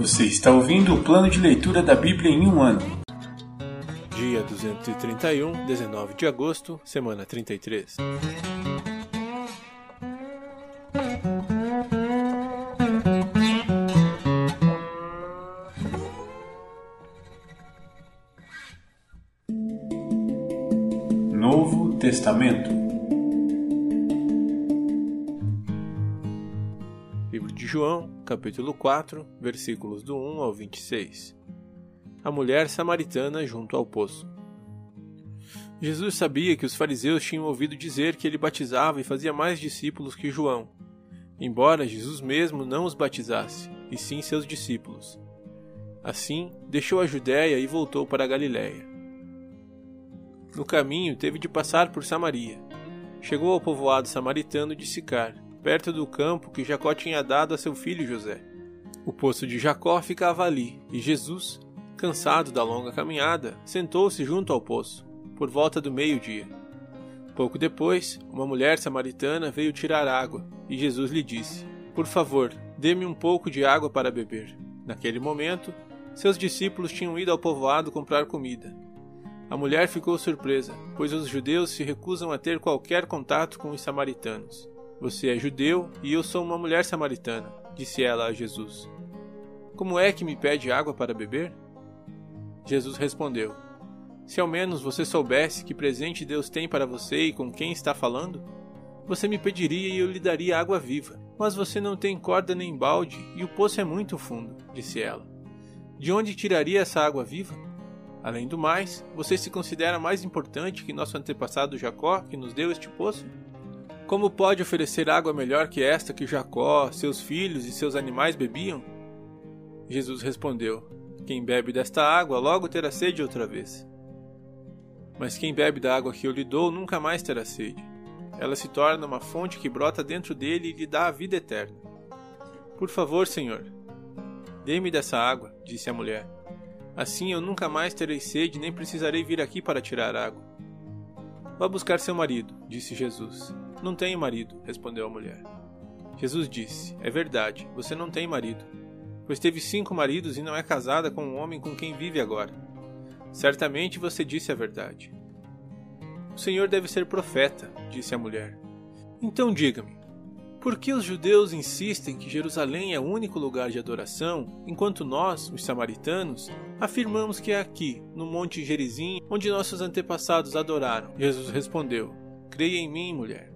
Você está ouvindo o plano de leitura da Bíblia em um ano. Dia 231, 19 de agosto, semana 33. Novo Testamento. João, capítulo 4, versículos do 1 ao 26. A mulher samaritana junto ao poço. Jesus sabia que os fariseus tinham ouvido dizer que ele batizava e fazia mais discípulos que João, embora Jesus mesmo não os batizasse, e sim seus discípulos. Assim, deixou a Judéia e voltou para a Galiléia. No caminho, teve de passar por Samaria. Chegou ao povoado samaritano de Sicar, perto do campo que Jacó tinha dado a seu filho José. O poço de Jacó ficava ali, e Jesus, cansado da longa caminhada, sentou-se junto ao poço, por volta do meio-dia. Pouco depois, uma mulher samaritana veio tirar água, e Jesus lhe disse: Por favor, dê-me um pouco de água para beber. Naquele momento, seus discípulos tinham ido ao povoado comprar comida. A mulher ficou surpresa, pois os judeus se recusam a ter qualquer contato com os samaritanos. Você é judeu e eu sou uma mulher samaritana, disse ela a Jesus. Como é que me pede água para beber? Jesus respondeu: Se ao menos você soubesse que presente Deus tem para você e com quem está falando, você me pediria e eu lhe daria água viva. Mas você não tem corda nem balde e o poço é muito fundo, disse ela. De onde tiraria essa água viva? Além do mais, você se considera mais importante que nosso antepassado Jacó, que nos deu este poço? Como pode oferecer água melhor que esta que Jacó, seus filhos e seus animais bebiam? Jesus respondeu: Quem bebe desta água logo terá sede outra vez. Mas quem bebe da água que eu lhe dou nunca mais terá sede. Ela se torna uma fonte que brota dentro dele e lhe dá a vida eterna. Por favor, Senhor, dê-me dessa água, disse a mulher. Assim eu nunca mais terei sede nem precisarei vir aqui para tirar água. Vá buscar seu marido, disse Jesus. Não tenho marido, respondeu a mulher. Jesus disse: É verdade, você não tem marido, pois teve cinco maridos e não é casada com o homem com quem vive agora. Certamente você disse a verdade. O Senhor deve ser profeta, disse a mulher. Então diga-me, por que os judeus insistem que Jerusalém é o único lugar de adoração, enquanto nós, os samaritanos, afirmamos que é aqui, no Monte Gerizim, onde nossos antepassados adoraram? Jesus respondeu: Creia em mim, mulher.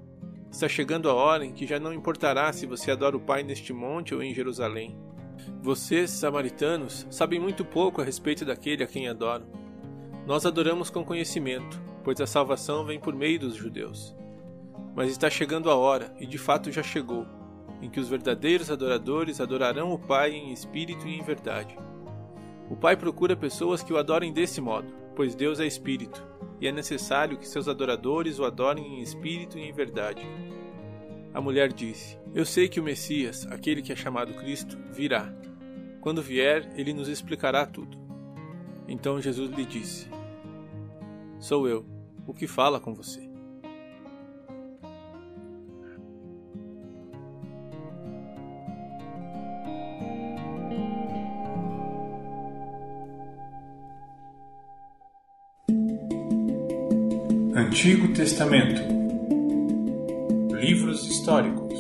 Está chegando a hora em que já não importará se você adora o Pai neste monte ou em Jerusalém. Vocês, samaritanos, sabem muito pouco a respeito daquele a quem adoram. Nós adoramos com conhecimento, pois a salvação vem por meio dos judeus. Mas está chegando a hora, e de fato já chegou, em que os verdadeiros adoradores adorarão o Pai em espírito e em verdade. O Pai procura pessoas que o adorem desse modo, pois Deus é espírito, e é necessário que seus adoradores o adorem em espírito e em verdade. A mulher disse: Eu sei que o Messias, aquele que é chamado Cristo, virá. Quando vier, ele nos explicará tudo. Então Jesus lhe disse: Sou eu, o que fala com você. Antigo Testamento Livros históricos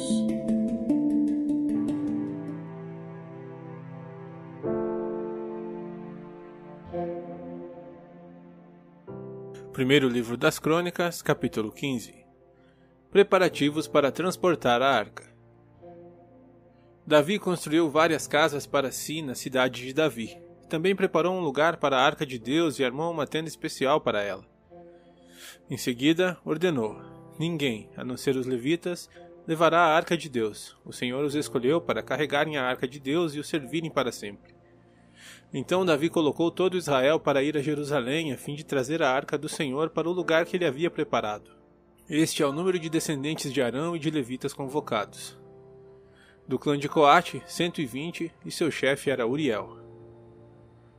Primeiro livro das Crônicas, capítulo 15 Preparativos para transportar a arca. Davi construiu várias casas para si na cidade de Davi. Também preparou um lugar para a arca de Deus e armou uma tenda especial para ela. Em seguida, ordenou: Ninguém, a não ser os levitas, levará a arca de Deus. O Senhor os escolheu para carregarem a arca de Deus e o servirem para sempre. Então Davi colocou todo Israel para ir a Jerusalém a fim de trazer a arca do Senhor para o lugar que ele havia preparado. Este é o número de descendentes de Arão e de levitas convocados. Do clã de Coate, 120, e seu chefe era Uriel.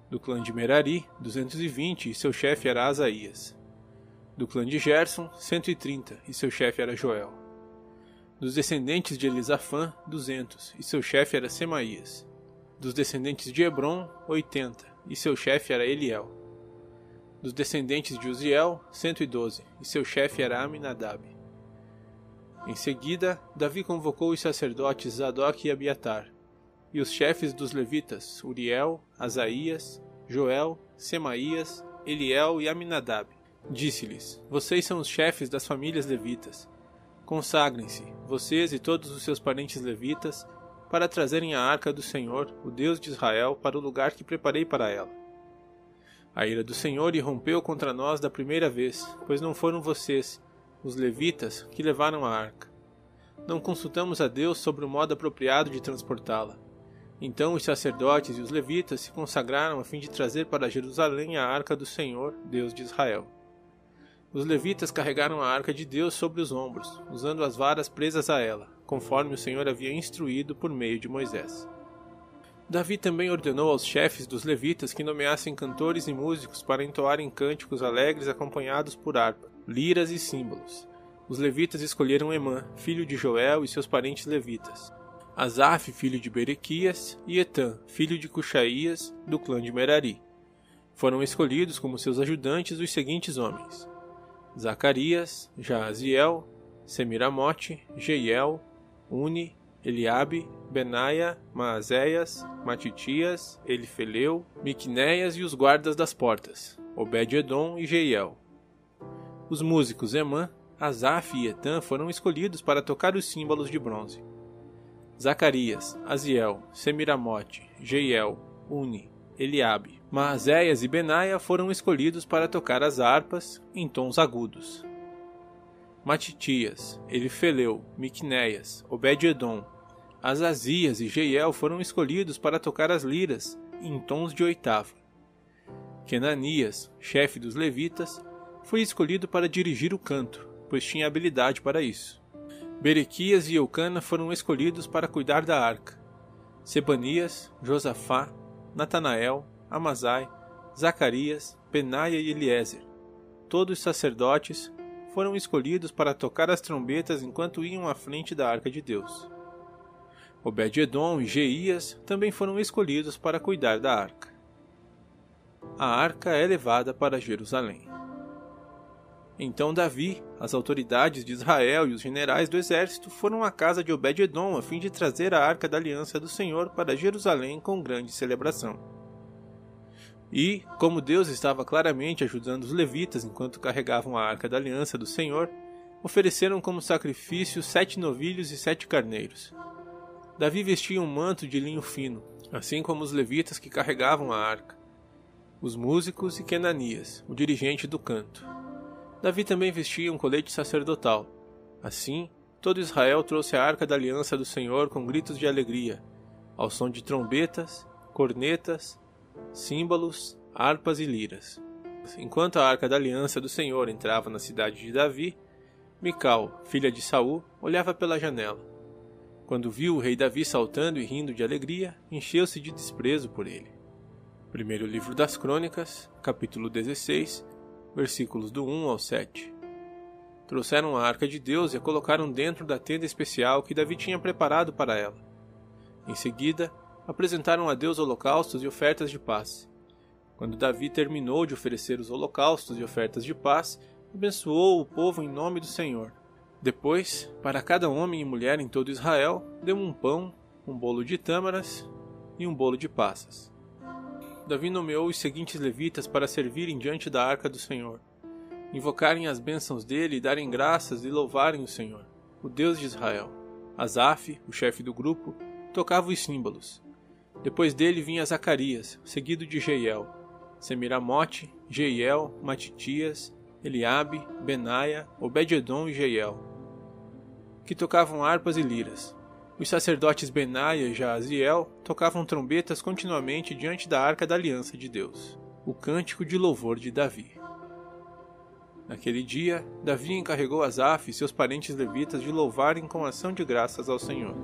Do clã de Merari, 220, e seu chefe era Asaías. Do clã de Gerson, 130, e seu chefe era Joel. Dos descendentes de Elisafã, 200, e seu chefe era Semaías. Dos descendentes de Hebron, 80, e seu chefe era Eliel. Dos descendentes de Uziel, 112, e seu chefe era Aminadab. Em seguida, Davi convocou os sacerdotes Zadok e Abiatar, e os chefes dos levitas, Uriel, Asaías, Joel, Semaías, Eliel e Aminadab. Disse-lhes: Vocês são os chefes das famílias levitas. Consagrem-se, vocês e todos os seus parentes levitas, para trazerem a arca do Senhor, o Deus de Israel, para o lugar que preparei para ela. A ira do Senhor irrompeu contra nós da primeira vez, pois não foram vocês, os levitas, que levaram a arca. Não consultamos a Deus sobre o modo apropriado de transportá-la. Então os sacerdotes e os levitas se consagraram a fim de trazer para Jerusalém a arca do Senhor, Deus de Israel. Os levitas carregaram a arca de Deus sobre os ombros, usando as varas presas a ela, conforme o Senhor havia instruído por meio de Moisés. Davi também ordenou aos chefes dos levitas que nomeassem cantores e músicos para entoarem cânticos alegres acompanhados por harpa, liras e símbolos. Os levitas escolheram Emã, filho de Joel e seus parentes levitas, Asaf, filho de Berequias, e Etan, filho de Cuxaías, do clã de Merari. Foram escolhidos como seus ajudantes os seguintes homens: Zacarias, Jaaziel, Semiramote, Jeiel, Uni, Eliabe, Benaia, Maazéias, Matitias, Elifeleu, Miqunéias e os guardas das portas, Obed-Edom e Jeiel. Os músicos Emã, Asaf e Etan foram escolhidos para tocar os símbolos de bronze. Zacarias, Aziel, Semiramote, Jeiel, Uni, Eliabe, Maazéias e Benaia foram escolhidos para tocar as harpas em tons agudos. Matitias, Elifeleu, Miqunéias, Obed-Edom, Azazias e Jeiel foram escolhidos para tocar as liras em tons de oitava. Kenanias, chefe dos levitas, foi escolhido para dirigir o canto, pois tinha habilidade para isso. Berequias e Eucana foram escolhidos para cuidar da arca. Sebanias, Josafá, Natanael, Amazai, Zacarias, Benaia e Eliezer, todos sacerdotes, foram escolhidos para tocar as trombetas enquanto iam à frente da arca de Deus. Obed-Edom e Jeias também foram escolhidos para cuidar da arca. A arca é levada para Jerusalém. Então Davi, as autoridades de Israel e os generais do exército foram à casa de Obed-Edom a fim de trazer a arca da aliança do Senhor para Jerusalém com grande celebração. E, como Deus estava claramente ajudando os levitas enquanto carregavam a arca da aliança do Senhor, ofereceram como sacrifício sete novilhos e sete carneiros. Davi vestia um manto de linho fino, assim como os levitas que carregavam a arca, os músicos e Kenanias, o dirigente do canto. Davi também vestia um colete sacerdotal. Assim, todo Israel trouxe a arca da aliança do Senhor com gritos de alegria, ao som de trombetas, cornetas símbolos, harpas e liras. Enquanto a arca da aliança do Senhor entrava na cidade de Davi, Mical, filha de Saul, olhava pela janela. Quando viu o rei Davi saltando e rindo de alegria, encheu-se de desprezo por ele. Primeiro livro das Crônicas, capítulo 16, versículos do 1 ao 7. Trouxeram a arca de Deus e a colocaram dentro da tenda especial que Davi tinha preparado para ela. Em seguida, apresentaram a Deus holocaustos e ofertas de paz. Quando Davi terminou de oferecer os holocaustos e ofertas de paz, abençoou o povo em nome do Senhor. Depois, para cada homem e mulher em todo Israel, deu um pão, um bolo de tâmaras e um bolo de passas. Davi nomeou os seguintes levitas para servirem diante da arca do Senhor, invocarem as bênçãos dele e darem graças e louvarem o Senhor, o Deus de Israel. Asaf, o chefe do grupo, tocava os símbolos. Depois dele vinha Zacarias, seguido de Jeiel, Semiramote, Jeiel, Matitias, Eliabe, Benaia, Obed-Edom e Jeiel, que tocavam harpas e liras. Os sacerdotes Benaia e Jaaziel tocavam trombetas continuamente diante da arca da aliança de Deus, o cântico de louvor de Davi. Naquele dia, Davi encarregou Asaf e seus parentes levitas de louvarem com ação de graças ao Senhor.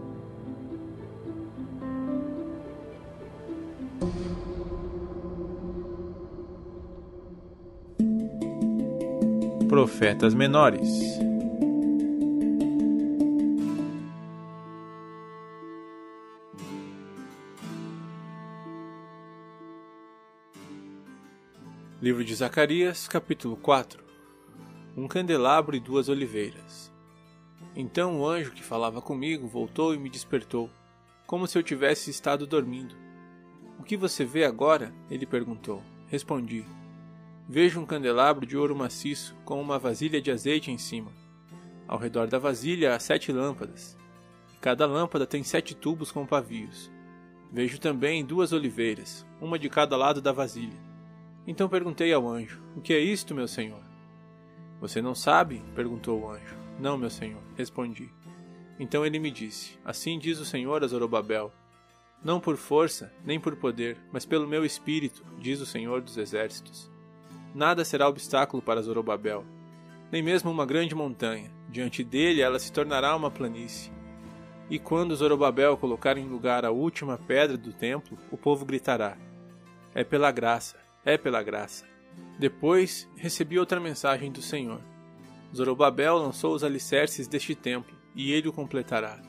Profetas menores. Livro de Zacarias, capítulo 4 Um candelabro e duas oliveiras. Então o anjo que falava comigo voltou e me despertou, como se eu tivesse estado dormindo. O que você vê agora? Ele perguntou. Respondi: Vejo um candelabro de ouro maciço com uma vasilha de azeite em cima. Ao redor da vasilha há sete lâmpadas. Cada lâmpada tem sete tubos com pavios. Vejo também duas oliveiras, uma de cada lado da vasilha. Então perguntei ao anjo: O que é isto, meu senhor? Você não sabe? perguntou o anjo. Não, meu senhor, respondi. Então ele me disse: Assim diz o Senhor a Zorobabel: Não por força, nem por poder, mas pelo meu espírito, diz o Senhor dos exércitos. Nada será obstáculo para Zorobabel, nem mesmo uma grande montanha. Diante dele ela se tornará uma planície. E quando Zorobabel colocar em lugar a última pedra do templo, o povo gritará: É pela graça, é pela graça. Depois recebi outra mensagem do Senhor. Zorobabel lançou os alicerces deste templo, e ele o completará.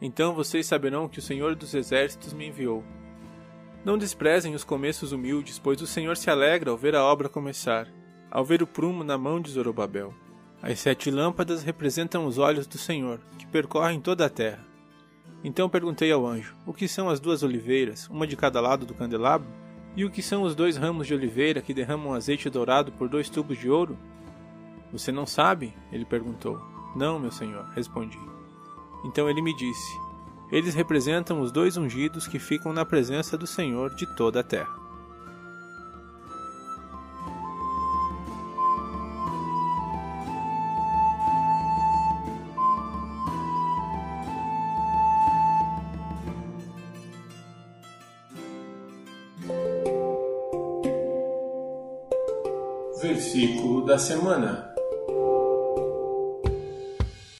Então vocês saberão que o Senhor dos Exércitos me enviou. Não desprezem os começos humildes, pois o Senhor se alegra ao ver a obra começar, ao ver o prumo na mão de Zorobabel. As sete lâmpadas representam os olhos do Senhor, que percorrem toda a terra. Então perguntei ao anjo: O que são as duas oliveiras, uma de cada lado do candelabro? E o que são os dois ramos de oliveira que derramam azeite dourado por dois tubos de ouro? Você não sabe? Ele perguntou. Não, meu senhor, respondi. Então ele me disse: Eles representam os dois ungidos que ficam na presença do Senhor de toda a terra. Da semana.